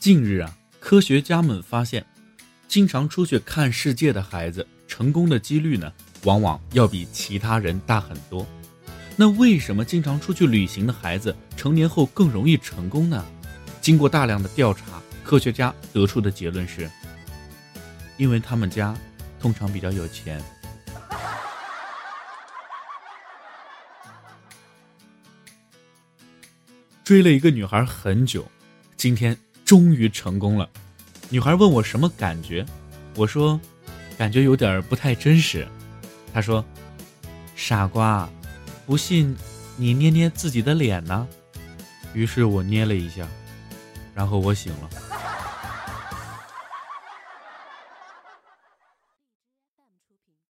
近日啊，科学家们发现，经常出去看世界的孩子，成功的几率呢，往往要比其他人大很多。那为什么经常出去旅行的孩子，成年后更容易成功呢？经过大量的调查，科学家得出的结论是，因为他们家通常比较有钱。追了一个女孩很久，今天终于成功了。女孩问我什么感觉，我说，感觉有点不太真实。她说，傻瓜，不信你捏捏自己的脸呢。于是我捏了一下，然后我醒了。